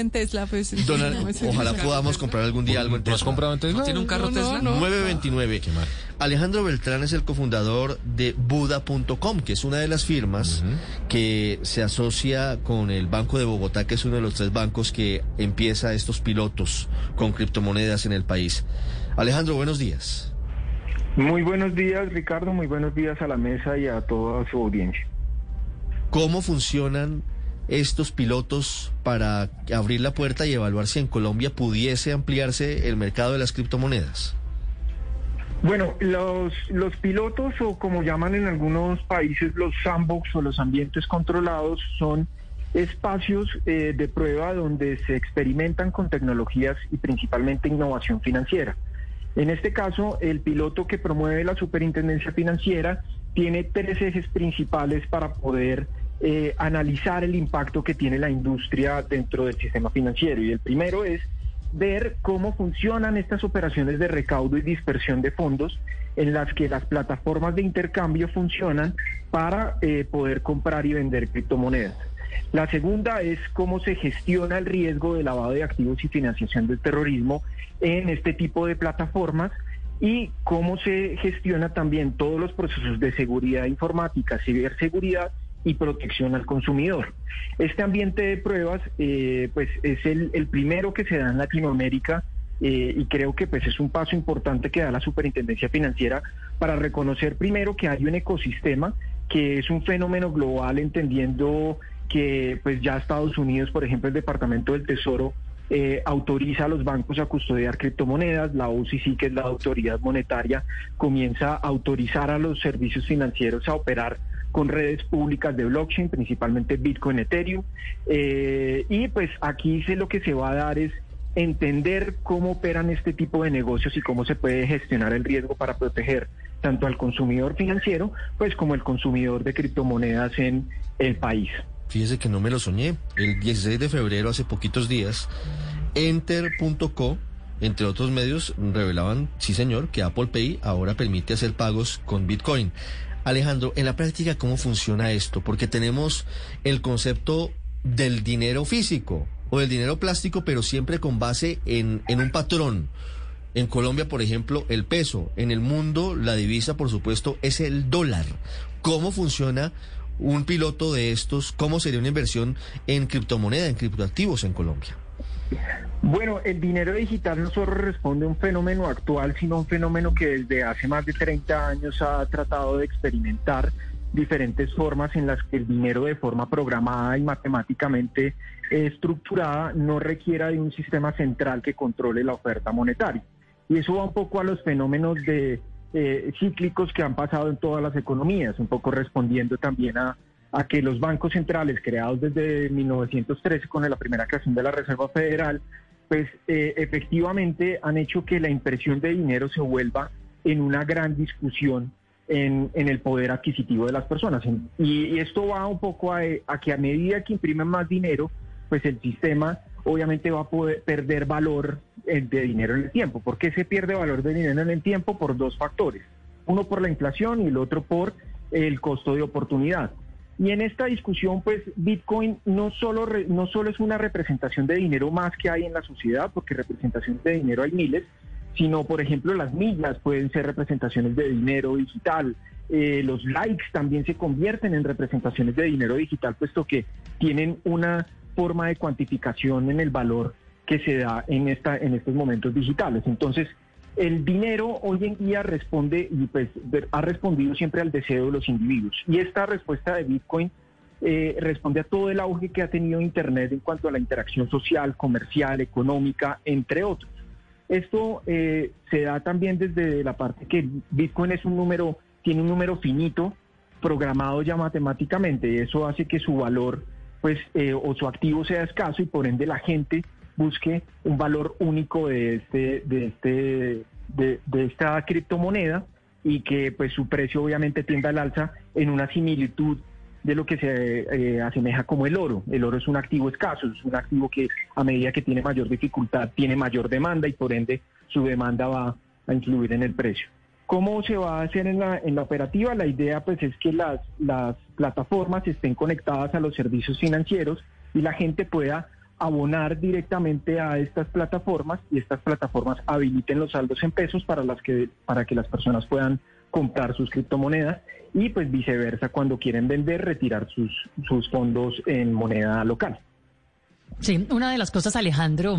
nada en Tesla, pues. Donald, ojalá podamos Tesla. comprar algún día algo en ¿Tú has Tesla. comprado en Tesla? ¿Tiene un carro Tesla? no. 929. Qué mal. Alejandro Beltrán es el cofundador de Buda.com, que es una de las firmas que se asocia con el Banco de Bogotá, que es uno de los tres bancos que empieza estos pilotos con criptomonedas en el país. Alejandro, buenos días. Muy buenos días, Ricardo. Muy buenos días a la mesa y a toda su audiencia. ¿Cómo funcionan estos pilotos para abrir la puerta y evaluar si en Colombia pudiese ampliarse el mercado de las criptomonedas? Bueno, los, los pilotos o como llaman en algunos países los sandbox o los ambientes controlados son espacios eh, de prueba donde se experimentan con tecnologías y principalmente innovación financiera. En este caso, el piloto que promueve la Superintendencia Financiera tiene tres ejes principales para poder eh, analizar el impacto que tiene la industria dentro del sistema financiero. Y el primero es ver cómo funcionan estas operaciones de recaudo y dispersión de fondos en las que las plataformas de intercambio funcionan para eh, poder comprar y vender criptomonedas. La segunda es cómo se gestiona el riesgo de lavado de activos y financiación del terrorismo en este tipo de plataformas y cómo se gestiona también todos los procesos de seguridad informática, ciberseguridad y protección al consumidor. Este ambiente de pruebas eh, pues es el, primero que se da en Latinoamérica eh, y creo que pues es un paso importante que da la Superintendencia Financiera para reconocer primero que hay un ecosistema que es un fenómeno global entendiendo que pues ya Estados Unidos, por ejemplo, el Departamento del Tesoro eh, autoriza a los bancos a custodiar criptomonedas, la OCC, que es la autoridad monetaria, comienza a autorizar a los servicios financieros a operar con redes públicas de blockchain, principalmente Bitcoin, Ethereum. Eh, y pues aquí se, lo que se va a dar es entender cómo operan este tipo de negocios y cómo se puede gestionar el riesgo para proteger tanto al consumidor financiero, pues como el consumidor de criptomonedas en el país. Fíjese que no me lo soñé. El 16 de febrero, hace poquitos días, Enter.co, entre otros medios, revelaban, sí señor, que Apple Pay ahora permite hacer pagos con Bitcoin. Alejandro, en la práctica, ¿cómo funciona esto? Porque tenemos el concepto del dinero físico o del dinero plástico, pero siempre con base en, en un patrón. En Colombia, por ejemplo, el peso. En el mundo, la divisa, por supuesto, es el dólar. ¿Cómo funciona un piloto de estos? ¿Cómo sería una inversión en criptomoneda, en criptoactivos en Colombia? Bueno, el dinero digital no solo responde a un fenómeno actual, sino a un fenómeno que desde hace más de 30 años ha tratado de experimentar diferentes formas en las que el dinero de forma programada y matemáticamente estructurada no requiera de un sistema central que controle la oferta monetaria. Y eso va un poco a los fenómenos de eh, cíclicos que han pasado en todas las economías, un poco respondiendo también a, a que los bancos centrales creados desde 1913 con la primera creación de la Reserva Federal, pues eh, efectivamente han hecho que la impresión de dinero se vuelva en una gran discusión en, el poder adquisitivo de las personas. Y, esto va un poco a, a, que a medida que imprimen más dinero, pues el sistema obviamente va a poder perder valor eh, de dinero en el tiempo. ¿Por qué se pierde valor de dinero en el tiempo? Por dos factores. Uno por la inflación y el otro por el costo de oportunidad. Y en esta discusión, pues Bitcoin no solo, re, no solo es una representación de dinero más que hay en la sociedad, porque representaciones de dinero hay miles, sino, por ejemplo, las millas pueden ser representaciones de dinero digital. Eh, los likes también se convierten en representaciones de dinero digital, puesto que tienen una forma de cuantificación en el valor que se da en, esta, en estos momentos digitales. Entonces, el dinero hoy en día responde y pues ha respondido siempre al deseo de los individuos. Y esta respuesta de Bitcoin eh, responde a todo el auge que ha tenido Internet en cuanto a la interacción social, comercial, económica, entre otros. Esto eh, se da también desde la parte que Bitcoin es un número, tiene un número finito programado ya matemáticamente eso hace que su valor pues eh, o su activo sea escaso y por ende la gente busque un valor único de este de este de, de, esta criptomoneda y que pues su precio obviamente tienda al alza en una similitud de lo que se eh, asemeja como el oro. El oro es un activo escaso, es un activo que a medida que tiene mayor dificultad tiene mayor demanda y por ende su demanda va a influir en el precio. ¿Cómo se va a hacer en la, en la operativa? La idea pues es que las, las plataformas estén conectadas a los servicios financieros y la gente pueda abonar directamente a estas plataformas y estas plataformas habiliten los saldos en pesos para las que para que las personas puedan comprar sus criptomonedas y pues viceversa cuando quieren vender retirar sus sus fondos en moneda local. Sí, una de las cosas Alejandro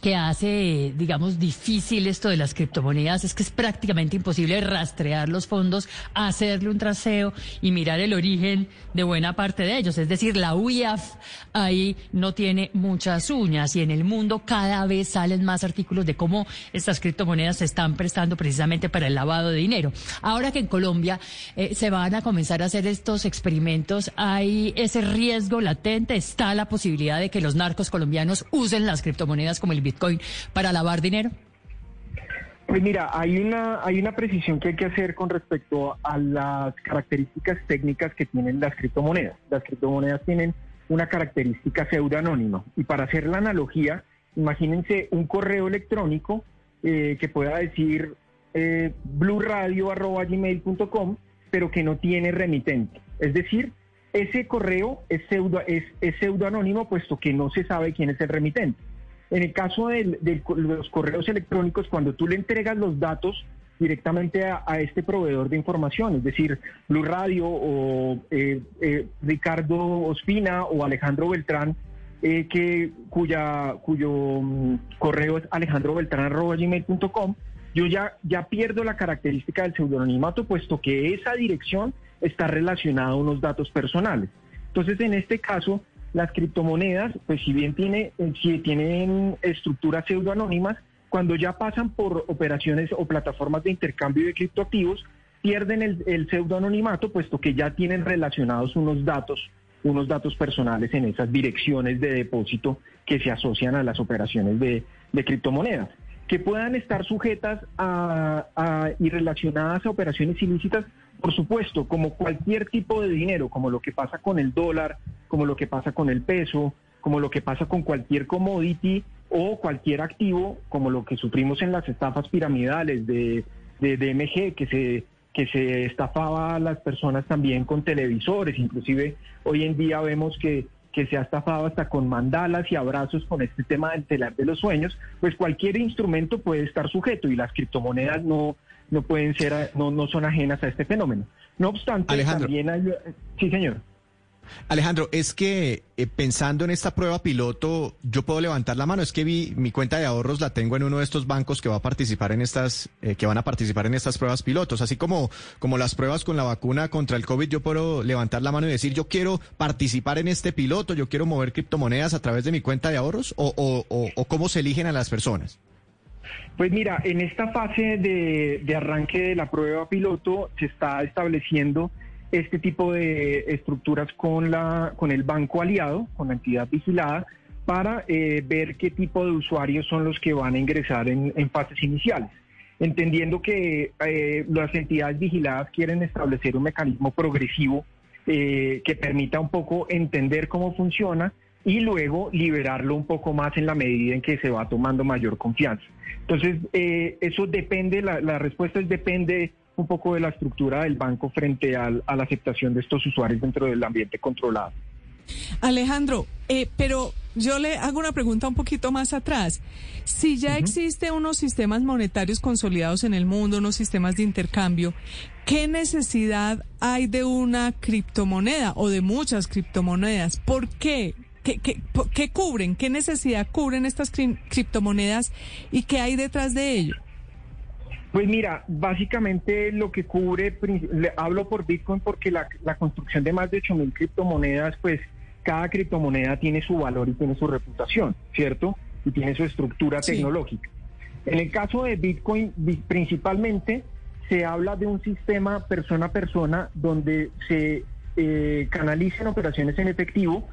que hace, digamos, difícil esto de las criptomonedas es que es prácticamente imposible rastrear los fondos, hacerle un traseo y mirar el origen de buena parte de ellos. Es decir, la UIAF ahí no tiene muchas uñas y en el mundo cada vez salen más artículos de cómo estas criptomonedas se están prestando precisamente para el lavado de dinero. Ahora que en Colombia eh, se van a comenzar a hacer estos experimentos, ¿hay ese riesgo latente? ¿Está la posibilidad de que los narcos colombianos usen las criptomonedas como el Bitcoin para lavar dinero? Pues mira, hay una, hay una precisión que hay que hacer con respecto a las características técnicas que tienen las criptomonedas. Las criptomonedas tienen una característica pseudoanónima. Y para hacer la analogía, imagínense un correo electrónico eh, que pueda decir eh, blueradio.gmail.com, pero que no tiene remitente. Es decir, ese correo es pseudo, es, es pseudoanónimo puesto que no se sabe quién es el remitente. En el caso de, los correos electrónicos, cuando tú le entregas los datos directamente a, este proveedor de información, es decir, Blue Radio o eh, eh, Ricardo Ospina o Alejandro Beltrán, eh, que cuya cuyo mm, correo es alejandrobeltrán.gmail.com, yo ya, ya pierdo la característica del pseudonimato, puesto que esa dirección está relacionada a unos datos personales. Entonces, en este caso, las criptomonedas, pues si bien tiene, si tienen estructuras pseudoanónimas, cuando ya pasan por operaciones o plataformas de intercambio de criptoactivos, pierden el, el pseudoanonimato, puesto que ya tienen relacionados unos datos, unos datos personales en esas direcciones de depósito que se asocian a las operaciones de, criptomonedas. Que puedan estar sujetas a, y relacionadas a operaciones ilícitas, por supuesto, como cualquier tipo de dinero, como lo que pasa con el dólar, como lo que pasa con el peso, como lo que pasa con cualquier commodity o cualquier activo, como lo que sufrimos en las estafas piramidales de, de DMG, que se, que se estafaba a las personas también con televisores, inclusive hoy en día vemos que que se ha estafado hasta con mandalas y abrazos con este tema del telar de los sueños, pues cualquier instrumento puede estar sujeto y las criptomonedas no, no pueden ser, no, no son ajenas a este fenómeno. No obstante, también hay... Sí, señor. Alejandro, es que eh, pensando en esta prueba piloto, yo puedo levantar la mano. Es que vi mi cuenta de ahorros la tengo en uno de estos bancos que va a participar en estas, eh, que van a participar en estas pruebas pilotos. Así como, como las pruebas con la vacuna contra el COVID, yo puedo levantar la mano y decir, yo quiero participar en este piloto, yo quiero mover criptomonedas a través de mi cuenta de ahorros, o, o, cómo se eligen a las personas. Pues mira, en esta fase de, arranque de la prueba piloto se está estableciendo este tipo de estructuras con, la, con el banco aliado, con la entidad vigilada, para eh, ver qué tipo de usuarios son los que van a ingresar en, fases iniciales. Entendiendo que eh, las entidades vigiladas quieren establecer un mecanismo progresivo eh, que permita un poco entender cómo funciona y luego liberarlo un poco más en la medida en que se va tomando mayor confianza. Entonces, eso depende, la, la respuesta es depende un poco de la estructura del banco frente a la aceptación de estos usuarios dentro del ambiente controlado. Alejandro, eh, pero yo le hago una pregunta un poquito más atrás. Si ya existen unos sistemas monetarios consolidados en el mundo, unos sistemas de intercambio, ¿qué necesidad hay de una criptomoneda o de muchas criptomonedas? ¿Por qué? ¿Qué, qué, qué cubren? ¿Qué necesidad cubren estas criptomonedas y qué hay detrás de ello? Pues mira, básicamente lo que cubre, hablo por Bitcoin porque la, construcción de más de 8.000 criptomonedas, pues cada criptomoneda tiene su valor y tiene su reputación, ¿cierto? Y tiene su estructura tecnológica. En el caso de Bitcoin, principalmente se habla de un sistema persona a persona donde se eh, canalicen operaciones en efectivo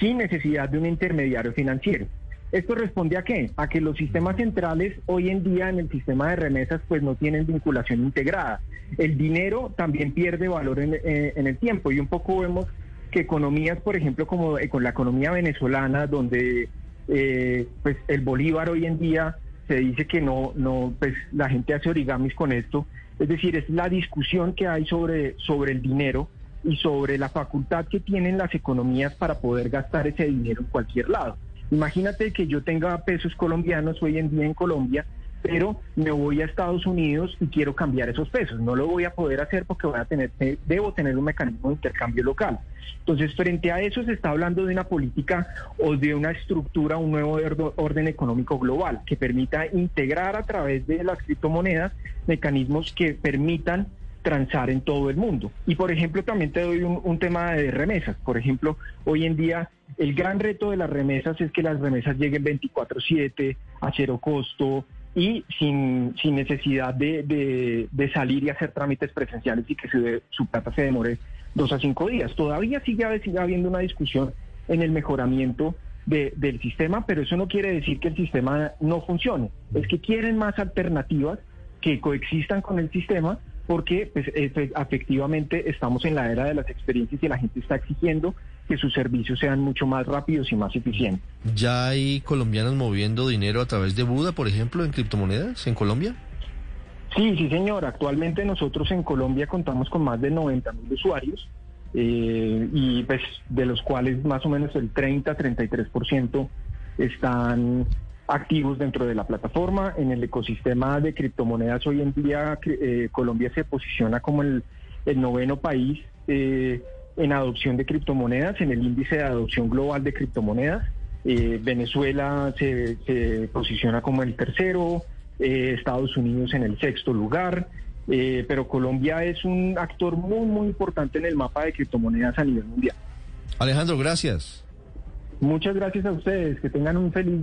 sin necesidad de un intermediario financiero. ¿Esto responde a qué? A que los sistemas centrales hoy en día en el sistema de remesas pues no tienen vinculación integrada. El dinero también pierde valor en, eh, el tiempo y un poco vemos que economías, por ejemplo, como eh, con la economía venezolana, donde eh, pues el bolívar hoy en día se dice que no, no, pues la gente hace origamis con esto. Es decir, es la discusión que hay sobre, sobre el dinero y sobre la facultad que tienen las economías para poder gastar ese dinero en cualquier lado. Imagínate que yo tenga pesos colombianos hoy en día en Colombia, pero me voy a Estados Unidos y quiero cambiar esos pesos. No lo voy a poder hacer porque voy a tener, debo tener un mecanismo de intercambio local. Entonces, frente a eso se está hablando de una política o de una estructura, un nuevo orden económico global que permita integrar a través de las criptomonedas mecanismos que permitan transar en todo el mundo. Y por ejemplo, también te doy un, tema de remesas. Por ejemplo, hoy en día el gran reto de las remesas es que las remesas lleguen 24/7, a cero costo y sin, sin necesidad de, de, salir y hacer trámites presenciales y que su plata se demore dos a cinco días. Todavía sigue, habiendo una discusión en el mejoramiento del sistema, pero eso no quiere decir que el sistema no funcione. Es que quieren más alternativas que coexistan con el sistema porque pues, efectivamente estamos en la era de las experiencias y la gente está exigiendo que sus servicios sean mucho más rápidos y más eficientes. ¿Ya hay colombianos moviendo dinero a través de Buda, por ejemplo, en criptomonedas en Colombia? Sí, sí, señor. Actualmente nosotros en Colombia contamos con más de 90 mil usuarios eh, y pues de los cuales más o menos el 30-33% están activos dentro de la plataforma. En el ecosistema de criptomonedas hoy en día eh, Colombia se posiciona como el, noveno país eh, en adopción de criptomonedas, en el índice de adopción global de criptomonedas. Eh, Venezuela se, posiciona como el tercero, Estados Unidos en el sexto lugar. pero Colombia es un actor muy, muy importante en el mapa de criptomonedas a nivel mundial. Alejandro, gracias. Muchas gracias a ustedes. Que tengan un feliz